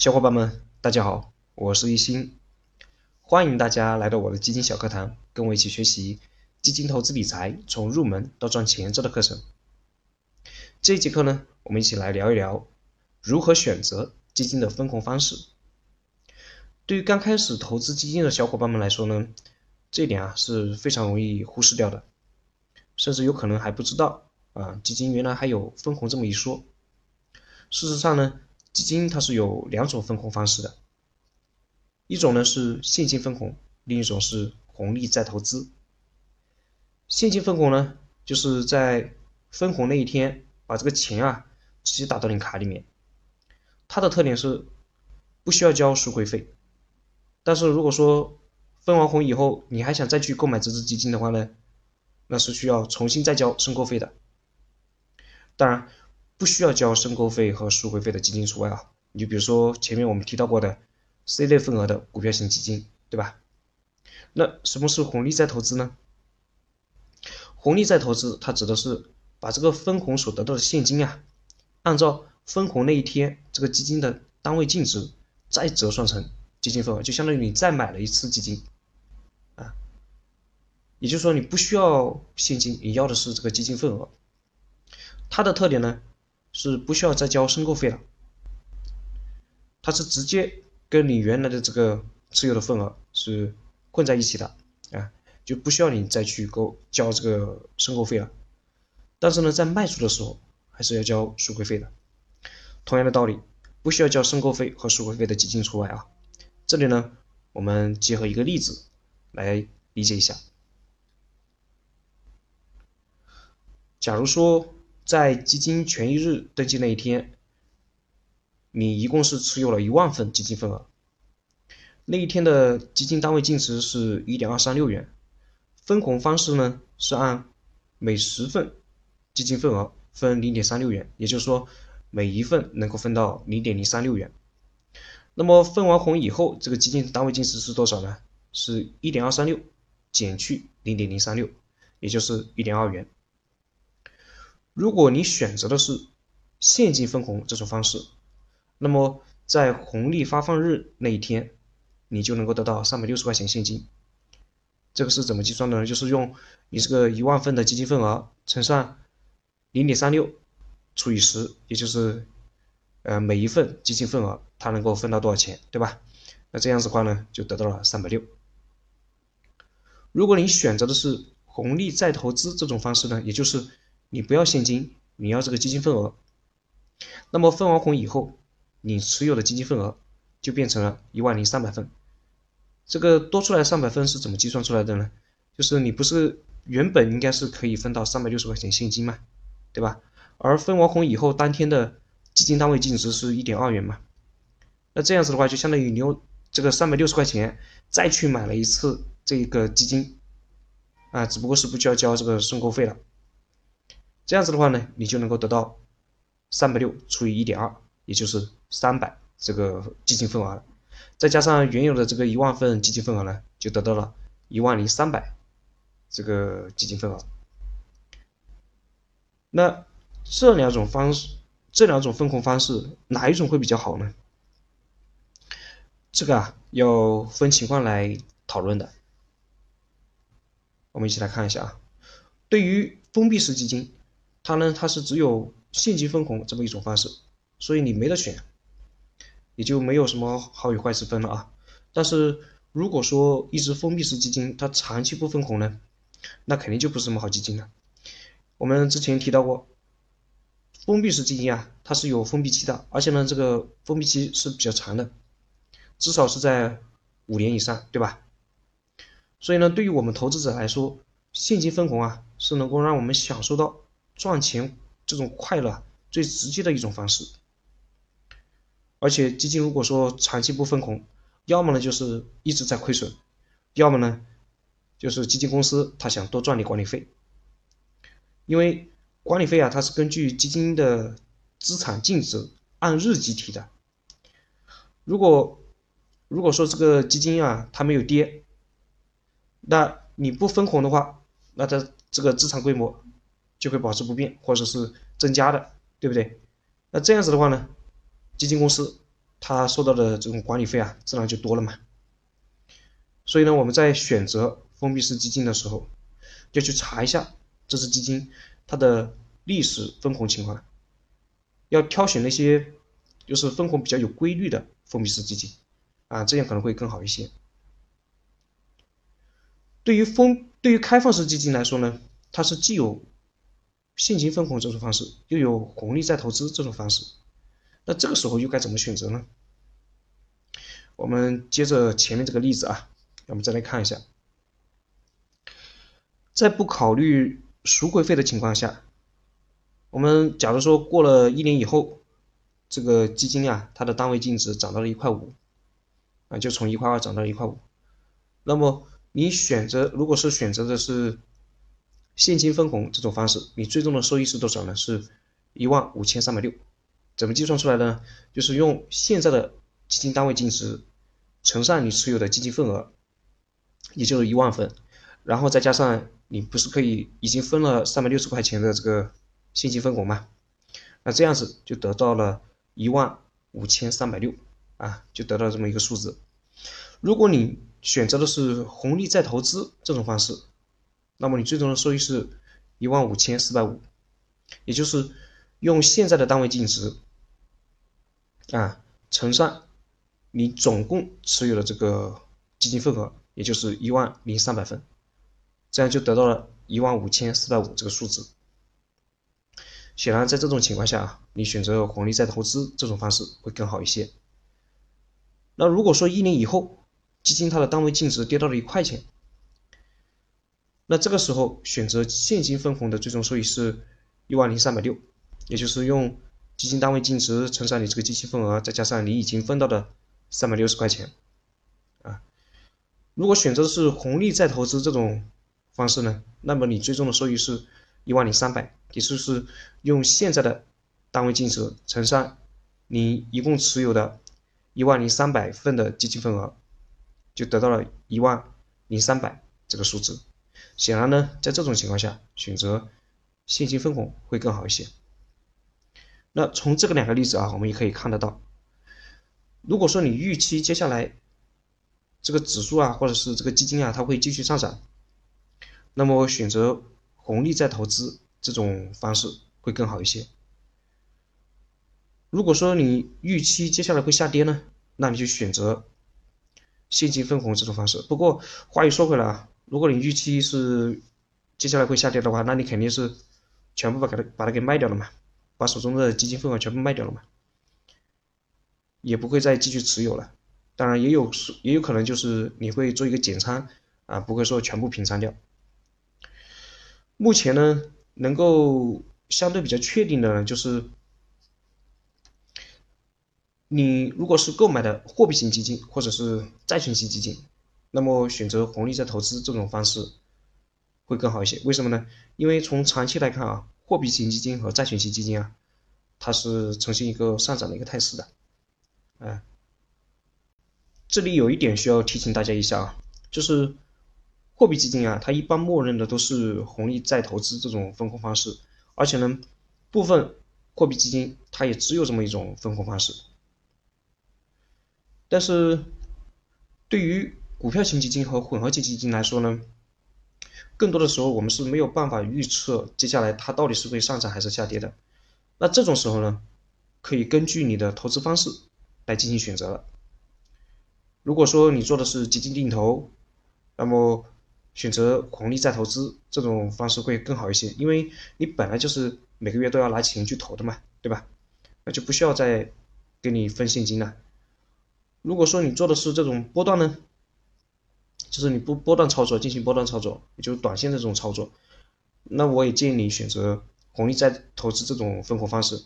小伙伴们，大家好，我是一心，欢迎大家来到我的基金小课堂，跟我一起学习基金投资理财从入门到赚钱这的课程。这一节课呢，我们一起来聊一聊如何选择基金的分红方式。对于刚开始投资基金的小伙伴们来说呢，这点啊是非常容易忽视掉的，甚至有可能还不知道啊，基金原来还有分红这么一说。事实上呢。基金它是有两种分红方式的，一种呢是现金分红，另一种是红利再投资。现金分红呢，就是在分红那一天把这个钱啊直接打到你卡里面，它的特点是不需要交赎回费。但是如果说分完红以后你还想再去购买这只基金的话呢，那是需要重新再交申购费的。当然。不需要交申购费和赎回费的基金除外啊，你就比如说前面我们提到过的 C 类份额的股票型基金，对吧？那什么是红利再投资呢？红利再投资，它指的是把这个分红所得到的现金啊，按照分红那一天这个基金的单位净值再折算成基金份额，就相当于你再买了一次基金啊，也就是说你不需要现金，你要的是这个基金份额，它的特点呢？是不需要再交申购费了，它是直接跟你原来的这个持有的份额是混在一起的啊，就不需要你再去购交这个申购费了。但是呢，在卖出的时候还是要交赎回费的。同样的道理，不需要交申购费和赎回费的基金除外啊。这里呢，我们结合一个例子来理解一下。假如说。在基金权益日登记那一天，你一共是持有了一万份基金份额。那一天的基金单位净值是一点二三六元，分红方式呢是按每十份基金份额分零点三六元，也就是说每一份能够分到零点零三六元。那么分完红以后，这个基金单位净值是多少呢？是一点二三六减去零点零三六，也就是一点二元。如果你选择的是现金分红这种方式，那么在红利发放日那一天，你就能够得到三百六十块钱现金。这个是怎么计算的呢？就是用你这个一万份的基金份额乘上零点三六除以十，也就是呃每一份基金份额它能够分到多少钱，对吧？那这样子的话呢，就得到了三百六。如果你选择的是红利再投资这种方式呢，也就是你不要现金，你要这个基金份额，那么分完红以后，你持有的基金份额就变成了一万零三百份。这个多出来三百份是怎么计算出来的呢？就是你不是原本应该是可以分到三百六十块钱现金嘛，对吧？而分完红以后，当天的基金单位净值是一点二元嘛，那这样子的话，就相当于你用这个三百六十块钱再去买了一次这个基金，啊，只不过是不需要交这个申购费了。这样子的话呢，你就能够得到三百六除以一点二，也就是三百这个基金份额，再加上原有的这个一万份基金份额呢，就得到了一万零三百这个基金份额。那这两种方式，这两种分红方式哪一种会比较好呢？这个啊要分情况来讨论的。我们一起来看一下啊，对于封闭式基金。它呢，它是只有现金分红这么一种方式，所以你没得选，也就没有什么好与坏之分了啊。但是如果说一只封闭式基金它长期不分红呢，那肯定就不是什么好基金了。我们之前提到过，封闭式基金啊，它是有封闭期的，而且呢，这个封闭期是比较长的，至少是在五年以上，对吧？所以呢，对于我们投资者来说，现金分红啊，是能够让我们享受到。赚钱这种快乐最直接的一种方式，而且基金如果说长期不分红，要么呢就是一直在亏损，要么呢就是基金公司他想多赚点管理费，因为管理费啊它是根据基金的资产净值按日计提的，如果如果说这个基金啊它没有跌，那你不分红的话，那它这个资产规模。就会保持不变，或者是增加的，对不对？那这样子的话呢，基金公司它收到的这种管理费啊，自然就多了嘛。所以呢，我们在选择封闭式基金的时候，就去查一下这只基金它的历史分红情况，要挑选那些就是分红比较有规律的封闭式基金啊，这样可能会更好一些。对于封对于开放式基金来说呢，它是既有现金分红这种方式，又有红利再投资这种方式。那这个时候又该怎么选择呢？我们接着前面这个例子啊，我们再来看一下，在不考虑赎回费的情况下，我们假如说过了一年以后，这个基金啊，它的单位净值涨到了一块五，啊，就从一块二涨到了一块五，那么你选择如果是选择的是现金分红这种方式，你最终的收益是多少呢？是一万五千三百六。怎么计算出来的呢？就是用现在的基金单位净值乘上你持有的基金份额，也就是一万份，然后再加上你不是可以已经分了三百六十块钱的这个现金分红吗？那这样子就得到了一万五千三百六啊，就得到这么一个数字。如果你选择的是红利再投资这种方式，那么你最终的收益是一万五千四百五，也就是用现在的单位净值。啊，乘上你总共持有的这个基金份额，也就是一万零三百份，这样就得到了一万五千四百五这个数字。显然，在这种情况下啊，你选择红利再投资这种方式会更好一些。那如果说一年以后基金它的单位净值跌到了一块钱，那这个时候选择现金分红的最终收益是一万零三百六，也就是用。基金单位净值乘上你这个基金份额，再加上你已经分到的三百六十块钱，啊，如果选择的是红利再投资这种方式呢，那么你最终的收益是一万零三百，也就是用现在的单位净值乘上你一共持有的一万零三百份的基金份额，就得到了一万零三百这个数字。显然呢，在这种情况下，选择现金分红会更好一些。那从这个两个例子啊，我们也可以看得到，如果说你预期接下来这个指数啊，或者是这个基金啊，它会继续上涨，那么选择红利再投资这种方式会更好一些。如果说你预期接下来会下跌呢，那你就选择现金分红这种方式。不过话又说回来啊，如果你预期是接下来会下跌的话，那你肯定是全部把它把它给卖掉了嘛。把手中的基金份额全部卖掉了嘛，也不会再继续持有了。当然也有也有可能就是你会做一个减仓啊，不会说全部平仓掉。目前呢，能够相对比较确定的呢，就是你如果是购买的货币型基金或者是债券型基金，那么选择红利再投资这种方式会更好一些。为什么呢？因为从长期来看啊。货币型基金和债券型基金啊，它是呈现一个上涨的一个态势的，哎，这里有一点需要提醒大家一下啊，就是货币基金啊，它一般默认的都是红利再投资这种分红方式，而且呢，部分货币基金它也只有这么一种分红方式，但是对于股票型基金和混合型基金来说呢。更多的时候，我们是没有办法预测接下来它到底是会上涨还是下跌的。那这种时候呢，可以根据你的投资方式来进行选择了。如果说你做的是基金定投，那么选择红利再投资这种方式会更好一些，因为你本来就是每个月都要拿钱去投的嘛，对吧？那就不需要再给你分现金了。如果说你做的是这种波段呢？就是你不波段操作，进行波段操作，也就是短线的这种操作，那我也建议你选择红利再投资这种分红方式。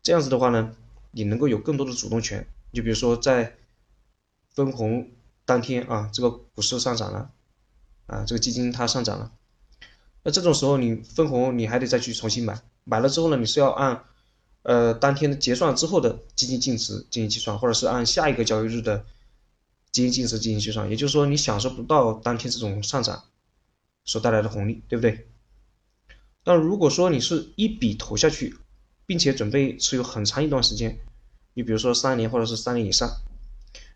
这样子的话呢，你能够有更多的主动权。就比如说在分红当天啊，这个股市上涨了，啊，这个基金它上涨了，那这种时候你分红你还得再去重新买，买了之后呢，你是要按呃当天结算之后的基金净值进行计算，或者是按下一个交易日的。基金净值进行计算，也就是说你享受不到当天这种上涨所带来的红利，对不对？但如果说你是一笔投下去，并且准备持有很长一段时间，你比如说三年或者是三年以上，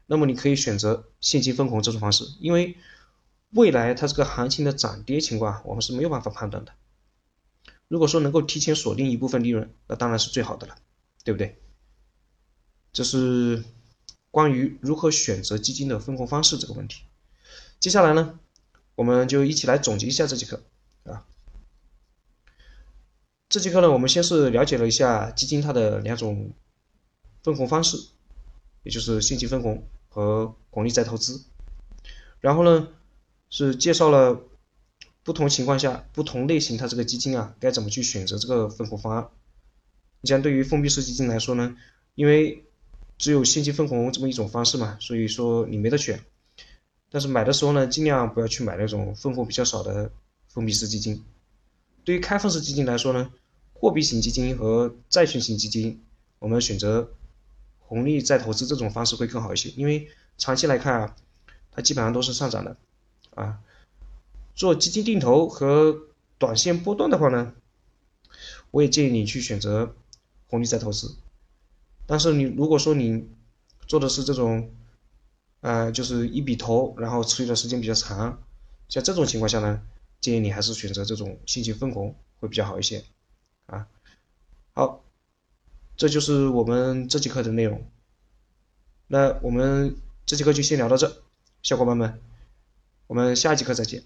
那么你可以选择现金分红这种方式，因为未来它这个行情的涨跌情况我们是没有办法判断的。如果说能够提前锁定一部分利润，那当然是最好的了，对不对？这是关于如何选择基金的分红方式这个问题。接下来呢，我们就一起来总结一下这节课啊。这节课呢，我们先是了解了一下基金它的两种分红方式，也就是现金分红和红利再投资。然后呢，是介绍了不同情况下不同类型它这个基金啊该怎么去选择这个分红方案。你像对于封闭式基金来说呢，因为只有现金分红这么一种方式嘛，所以说你没得选。但是买的时候呢，尽量不要去买那种分红比较少的封闭式基金。对于开放式基金来说呢，货币型基金和债券型基金，我们选择红利再投资这种方式会更好一些，因为长期来看啊，它基本上都是上涨的啊。做基金定投和短线波段的话呢，我也建议你去选择红利再投资。但是你如果说你做的是这种，呃，就是一笔投，然后持续的时间比较长，像这种情况下呢，建议你还是选择这种现金分红会比较好一些。啊，好，这就是我们这节课的内容。那我们这节课就先聊到这，小伙伴们，我们下节课再见。